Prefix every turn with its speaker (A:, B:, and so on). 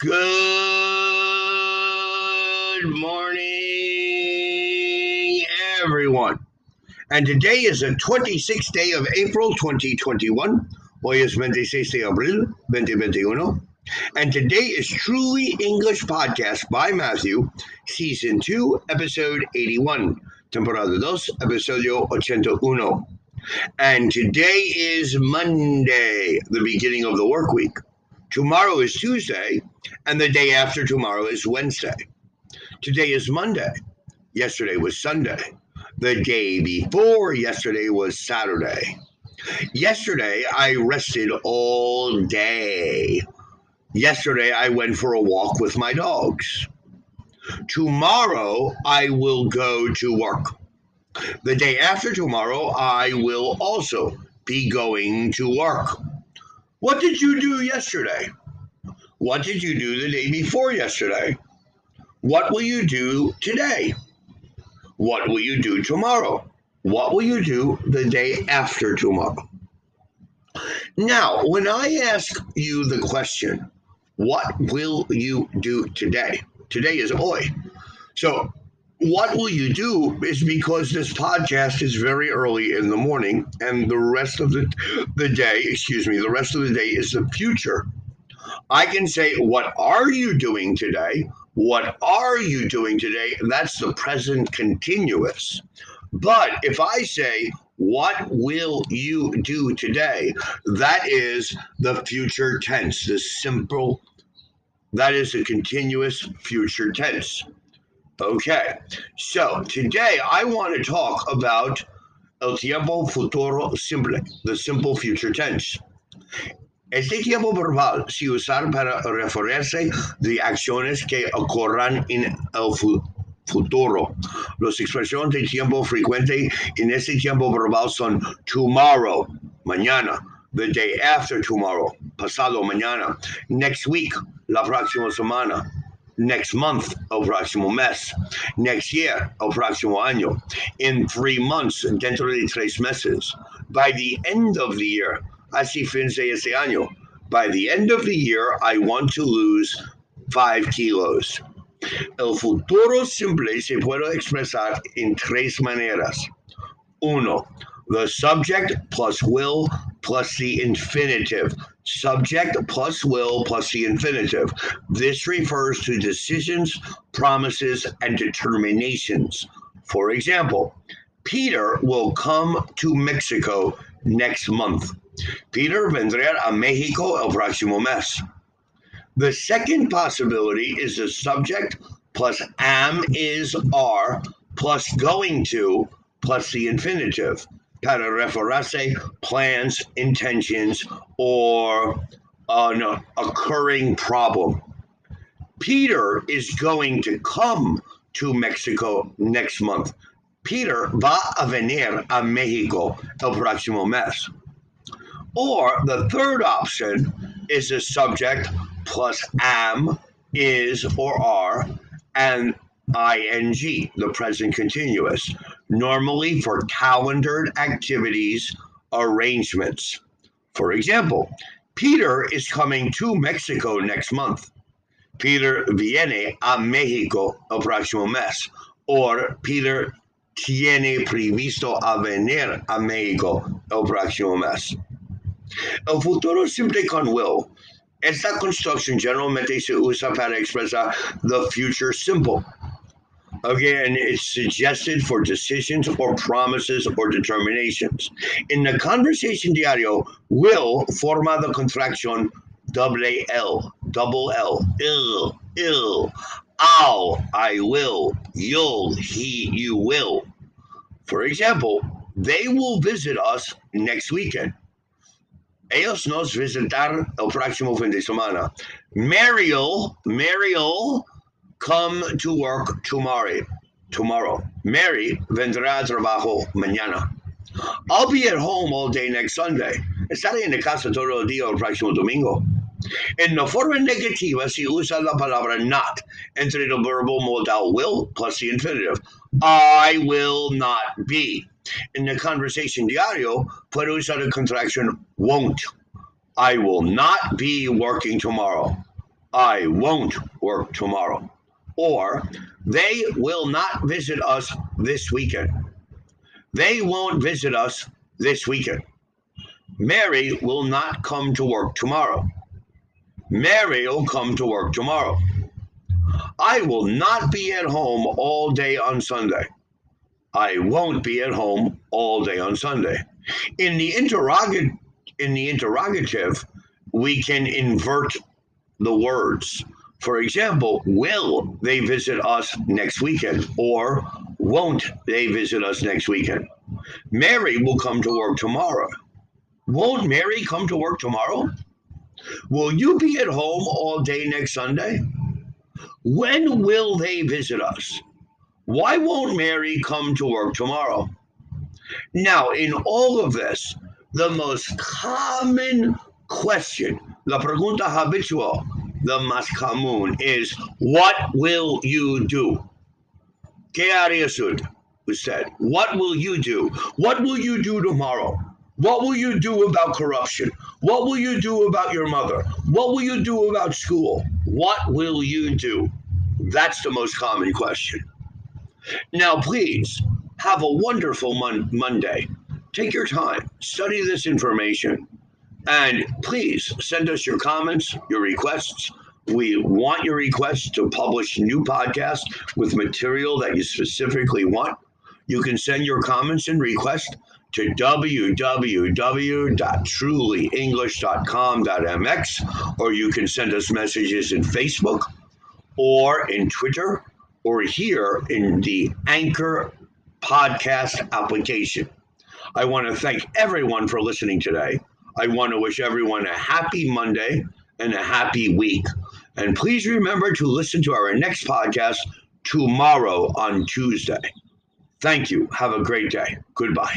A: Good morning, everyone. And today is the 26th day of April 2021. Hoy es 26 de abril 2021. And today is Truly English Podcast by Matthew, Season 2, Episode 81. Temporada 2, Episodio 81. And today is Monday, the beginning of the work week. Tomorrow is Tuesday, and the day after tomorrow is Wednesday. Today is Monday. Yesterday was Sunday. The day before yesterday was Saturday. Yesterday, I rested all day. Yesterday, I went for a walk with my dogs. Tomorrow, I will go to work. The day after tomorrow, I will also be going to work. What did you do yesterday? What did you do the day before yesterday? What will you do today? What will you do tomorrow? What will you do the day after tomorrow? Now, when I ask you the question, what will you do today? Today is Oi. So what will you do is because this podcast is very early in the morning and the rest of the, the day, excuse me, the rest of the day is the future. I can say, What are you doing today? What are you doing today? That's the present continuous. But if I say, What will you do today? That is the future tense, the simple, that is the continuous future tense. Okay, so today I want to talk about el tiempo futuro simple, the simple future tense. Este tiempo verbal se usa para referirse de acciones que ocurran en el fu futuro. Las expresiones de tiempo frecuente en este tiempo verbal son tomorrow, mañana, the day after tomorrow, pasado mañana, next week, la próxima semana, next month, el próximo mes, next year, el próximo año, in three months, dentro de tres meses, by the end of the year, así fin de este año. By the end of the year, I want to lose five kilos. El futuro simple se puede expresar en tres maneras. Uno, the subject plus will plus the infinitive. Subject plus will plus the infinitive. This refers to decisions, promises, and determinations. For example, Peter will come to Mexico next month. Peter vendrá a México el próximo mes. The second possibility is the subject plus am is are plus going to plus the infinitive para referirse plans, intentions, or an occurring problem. Peter is going to come to Mexico next month. Peter va a venir a México el próximo mes. Or the third option is the subject plus am, is, or are, and ing, the present continuous, normally for calendared activities arrangements. For example, Peter is coming to Mexico next month. Peter viene a México el próximo mes. Or Peter tiene previsto a venir a México el próximo mes. El futuro simple con will. Esta construcción generalmente se usa para expresar the future simple. Again, it's suggested for decisions or promises or determinations. In the conversation diario, will forma the contraction double L, double L, ill, ill, I'll, I will, you'll, he, you will. For example, they will visit us next weekend. Ellos nos visitar el próximo fin de semana. Mary'll, Mary'll come to work tomorrow. Tomorrow. Mary vendrá a trabajo mañana. I'll be at home all day next Sunday. Estaré en la casa todo el día el próximo domingo. En la forma negativa se usa la palabra not entre el verbo modal will plus the infinitive. I will not be. In the conversation diario, puede usar la contraction won't. I will not be working tomorrow. I won't work tomorrow. Or they will not visit us this weekend. They won't visit us this weekend. Mary will not come to work tomorrow. Mary will come to work tomorrow. I will not be at home all day on Sunday. I won't be at home all day on Sunday. In the interrogative, in the interrogative, we can invert the words. For example, will they visit us next weekend or won't they visit us next weekend? Mary will come to work tomorrow. Won't Mary come to work tomorrow? Will you be at home all day next Sunday? When will they visit us? Why won't Mary come to work tomorrow? Now, in all of this, the most common question, la pregunta habitual, the más común, is what will you do? ¿Qué harías usted? What will you do? What will you do tomorrow? What will you do about corruption? What will you do about your mother? What will you do about school? What will you do? That's the most common question. Now, please have a wonderful mon- Monday. Take your time, study this information, and please send us your comments, your requests. We want your requests to publish new podcasts with material that you specifically want. You can send your comments and requests to www.trulyenglish.com.mx or you can send us messages in Facebook or in Twitter or here in the Anchor podcast application. I want to thank everyone for listening today. I want to wish everyone a happy Monday and a happy week. And please remember to listen to our next podcast tomorrow on Tuesday. Thank you. Have a great day. Goodbye.